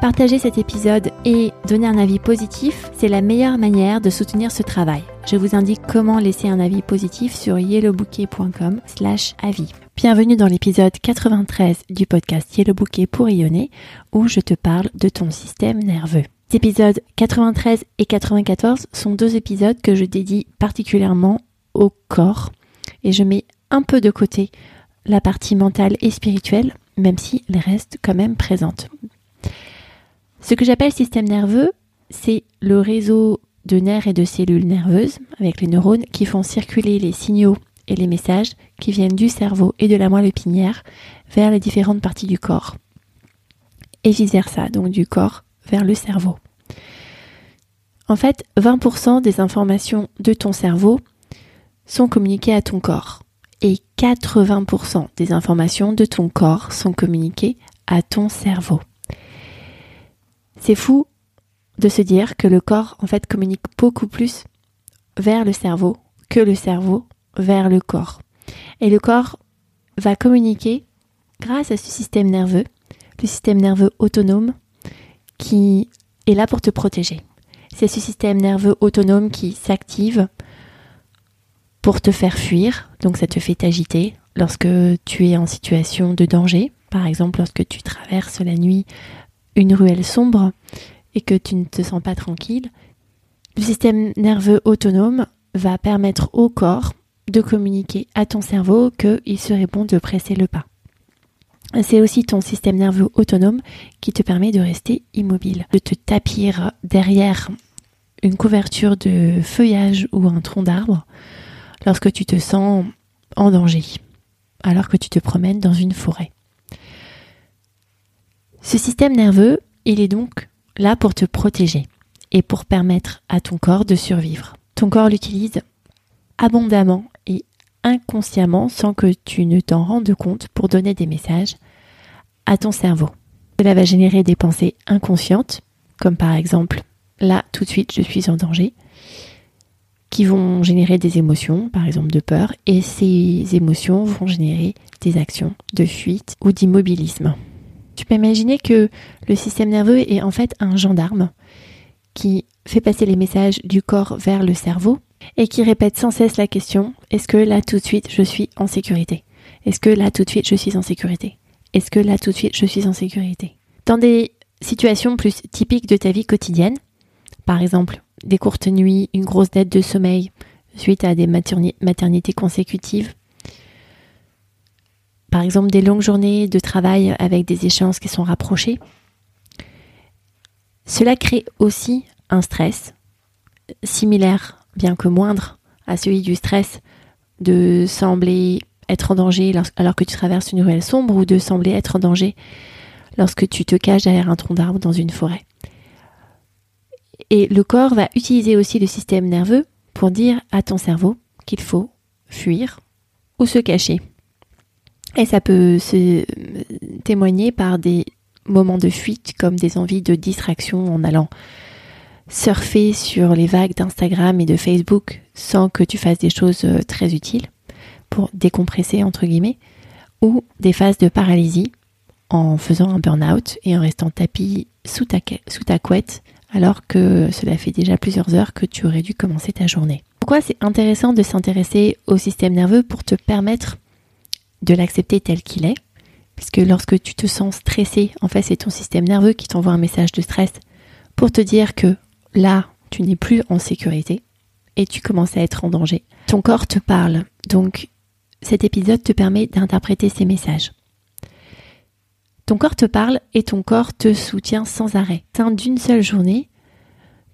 Partager cet épisode et donner un avis positif, c'est la meilleure manière de soutenir ce travail. Je vous indique comment laisser un avis positif sur yellowbouquet.com slash avis. Bienvenue dans l'épisode 93 du podcast Yellow Bouquet pour rayonner où je te parle de ton système nerveux. Les épisodes 93 et 94 sont deux épisodes que je dédie particulièrement au corps et je mets un peu de côté la partie mentale et spirituelle, même si elle reste quand même présente. Ce que j'appelle système nerveux, c'est le réseau de nerfs et de cellules nerveuses avec les neurones qui font circuler les signaux et les messages qui viennent du cerveau et de la moelle épinière vers les différentes parties du corps. Et vice-versa, donc du corps vers le cerveau. En fait, 20% des informations de ton cerveau sont communiquées à ton corps. Et 80% des informations de ton corps sont communiquées à ton cerveau. C'est fou de se dire que le corps en fait communique beaucoup plus vers le cerveau que le cerveau vers le corps. Et le corps va communiquer grâce à ce système nerveux, le système nerveux autonome qui est là pour te protéger. C'est ce système nerveux autonome qui s'active pour te faire fuir, donc ça te fait t'agiter lorsque tu es en situation de danger, par exemple lorsque tu traverses la nuit une ruelle sombre et que tu ne te sens pas tranquille, le système nerveux autonome va permettre au corps de communiquer à ton cerveau qu'il serait bon de presser le pas. C'est aussi ton système nerveux autonome qui te permet de rester immobile, de te tapir derrière une couverture de feuillage ou un tronc d'arbre lorsque tu te sens en danger, alors que tu te promènes dans une forêt. Ce système nerveux, il est donc là pour te protéger et pour permettre à ton corps de survivre. Ton corps l'utilise abondamment et inconsciemment sans que tu ne t'en rendes compte pour donner des messages à ton cerveau. Cela va générer des pensées inconscientes, comme par exemple là tout de suite je suis en danger, qui vont générer des émotions, par exemple de peur, et ces émotions vont générer des actions de fuite ou d'immobilisme. Tu peux imaginer que le système nerveux est en fait un gendarme qui fait passer les messages du corps vers le cerveau et qui répète sans cesse la question est-ce que là tout de suite je suis en sécurité? Est-ce que là tout de suite je suis en sécurité? Est-ce que là tout de suite je suis en sécurité? Dans des situations plus typiques de ta vie quotidienne, par exemple des courtes nuits, une grosse dette de sommeil suite à des maternités consécutives, par exemple des longues journées de travail avec des échéances qui sont rapprochées. Cela crée aussi un stress similaire, bien que moindre, à celui du stress de sembler être en danger alors que tu traverses une ruelle sombre ou de sembler être en danger lorsque tu te caches derrière un tronc d'arbre dans une forêt. Et le corps va utiliser aussi le système nerveux pour dire à ton cerveau qu'il faut fuir ou se cacher. Et ça peut se témoigner par des moments de fuite comme des envies de distraction en allant surfer sur les vagues d'Instagram et de Facebook sans que tu fasses des choses euh, très utiles pour décompresser entre guillemets ou des phases de paralysie en faisant un burn-out et en restant tapis sous ta, sous ta couette alors que cela fait déjà plusieurs heures que tu aurais dû commencer ta journée. Pourquoi c'est intéressant de s'intéresser au système nerveux pour te permettre de l'accepter tel qu'il est, puisque lorsque tu te sens stressé, en fait c'est ton système nerveux qui t'envoie un message de stress pour te dire que là, tu n'es plus en sécurité et tu commences à être en danger. Ton corps te parle, donc cet épisode te permet d'interpréter ces messages. Ton corps te parle et ton corps te soutient sans arrêt. D'une seule journée,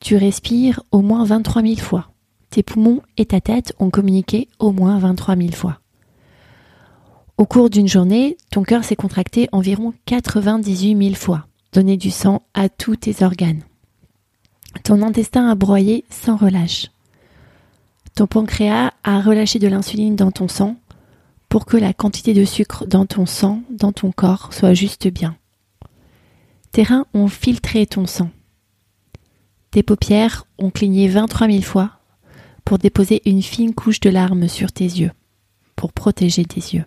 tu respires au moins 23 000 fois. Tes poumons et ta tête ont communiqué au moins 23 000 fois. Au cours d'une journée, ton cœur s'est contracté environ 98 000 fois. donner du sang à tous tes organes. Ton intestin a broyé sans relâche. Ton pancréas a relâché de l'insuline dans ton sang pour que la quantité de sucre dans ton sang, dans ton corps, soit juste bien. Tes reins ont filtré ton sang. Tes paupières ont cligné 23 000 fois pour déposer une fine couche de larmes sur tes yeux, pour protéger tes yeux.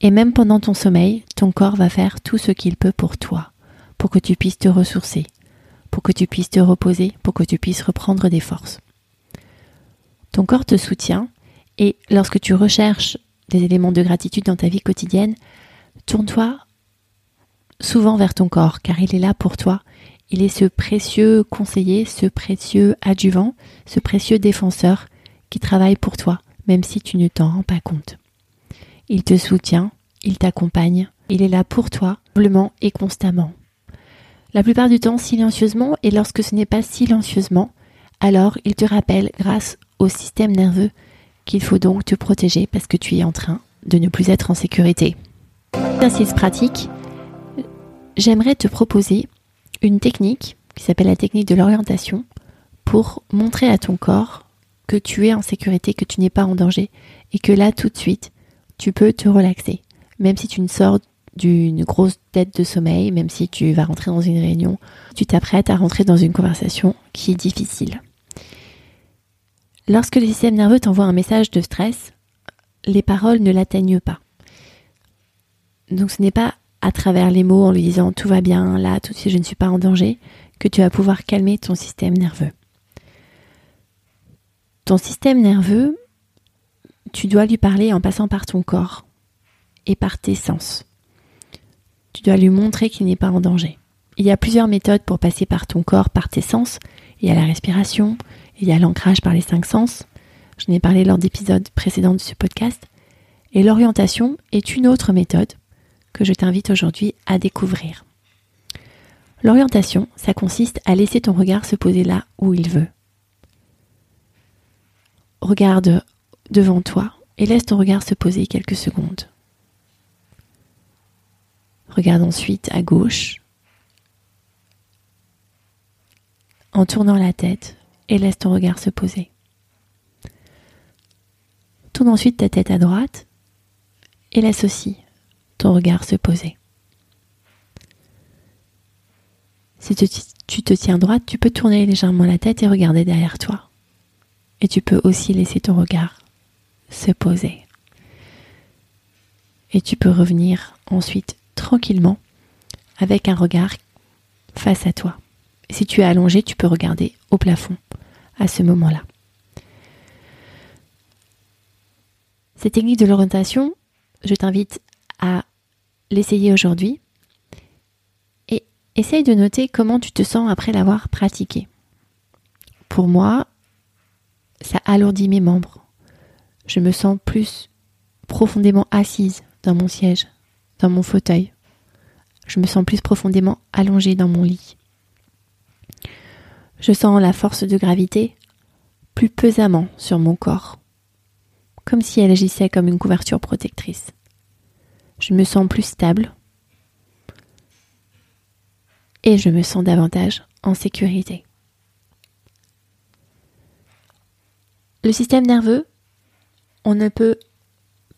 Et même pendant ton sommeil, ton corps va faire tout ce qu'il peut pour toi, pour que tu puisses te ressourcer, pour que tu puisses te reposer, pour que tu puisses reprendre des forces. Ton corps te soutient et lorsque tu recherches des éléments de gratitude dans ta vie quotidienne, tourne-toi souvent vers ton corps car il est là pour toi. Il est ce précieux conseiller, ce précieux adjuvant, ce précieux défenseur qui travaille pour toi, même si tu ne t'en rends pas compte. Il te soutient, il t'accompagne, il est là pour toi, humblement et constamment. La plupart du temps silencieusement, et lorsque ce n'est pas silencieusement, alors il te rappelle, grâce au système nerveux, qu'il faut donc te protéger parce que tu es en train de ne plus être en sécurité. Exercice pratique, j'aimerais te proposer une technique qui s'appelle la technique de l'orientation pour montrer à ton corps que tu es en sécurité, que tu n'es pas en danger et que là tout de suite tu peux te relaxer. Même si tu ne sors d'une grosse tête de sommeil, même si tu vas rentrer dans une réunion, tu t'apprêtes à rentrer dans une conversation qui est difficile. Lorsque le système nerveux t'envoie un message de stress, les paroles ne l'atteignent pas. Donc ce n'est pas à travers les mots en lui disant tout va bien, là, tout de suite je ne suis pas en danger, que tu vas pouvoir calmer ton système nerveux. Ton système nerveux, tu dois lui parler en passant par ton corps et par tes sens. Tu dois lui montrer qu'il n'est pas en danger. Il y a plusieurs méthodes pour passer par ton corps, par tes sens. Il y a la respiration, il y a l'ancrage par les cinq sens. Je ai parlé lors d'épisodes précédents de ce podcast. Et l'orientation est une autre méthode que je t'invite aujourd'hui à découvrir. L'orientation, ça consiste à laisser ton regard se poser là où il veut. Regarde devant toi et laisse ton regard se poser quelques secondes. Regarde ensuite à gauche en tournant la tête et laisse ton regard se poser. Tourne ensuite ta tête à droite et laisse aussi ton regard se poser. Si tu te tiens droite, tu peux tourner légèrement la tête et regarder derrière toi. Et tu peux aussi laisser ton regard se poser. Et tu peux revenir ensuite tranquillement avec un regard face à toi. si tu es allongé, tu peux regarder au plafond à ce moment-là. Cette technique de l'orientation, je t'invite à l'essayer aujourd'hui et essaye de noter comment tu te sens après l'avoir pratiqué. Pour moi, ça alourdit mes membres. Je me sens plus profondément assise dans mon siège, dans mon fauteuil. Je me sens plus profondément allongée dans mon lit. Je sens la force de gravité plus pesamment sur mon corps, comme si elle agissait comme une couverture protectrice. Je me sens plus stable et je me sens davantage en sécurité. Le système nerveux, on ne peut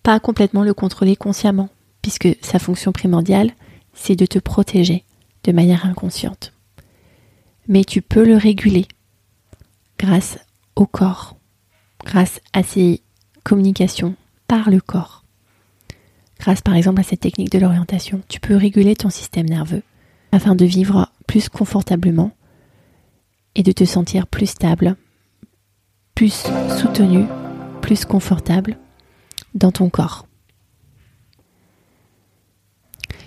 pas complètement le contrôler consciemment, puisque sa fonction primordiale, c'est de te protéger de manière inconsciente. Mais tu peux le réguler grâce au corps, grâce à ses communications par le corps. Grâce par exemple à cette technique de l'orientation, tu peux réguler ton système nerveux afin de vivre plus confortablement et de te sentir plus stable, plus soutenu, plus confortable dans ton corps.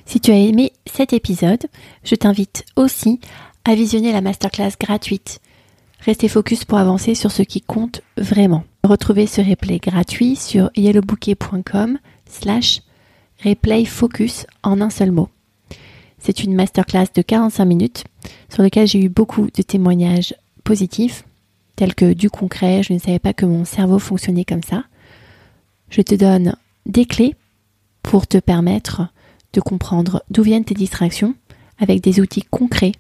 Si tu as aimé cet épisode, je t'invite aussi à visionner la masterclass gratuite. Restez focus pour avancer sur ce qui compte vraiment. Retrouvez ce replay gratuit sur yellowbouquet.com slash replay focus en un seul mot. C'est une masterclass de 45 minutes sur laquelle j'ai eu beaucoup de témoignages positifs tels que du concret, je ne savais pas que mon cerveau fonctionnait comme ça. Je te donne des clés pour te permettre de comprendre d'où viennent tes distractions avec des outils concrets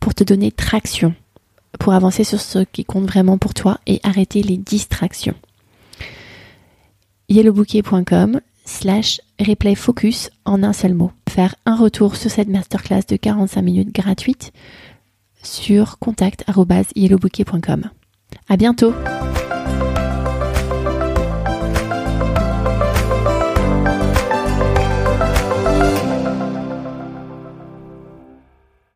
pour te donner traction, pour avancer sur ce qui compte vraiment pour toi et arrêter les distractions. yellowbouquet.com slash replay focus en un seul mot. Faire un retour sur cette masterclass de 45 minutes gratuite sur contact.yellowbouquet.com. À bientôt!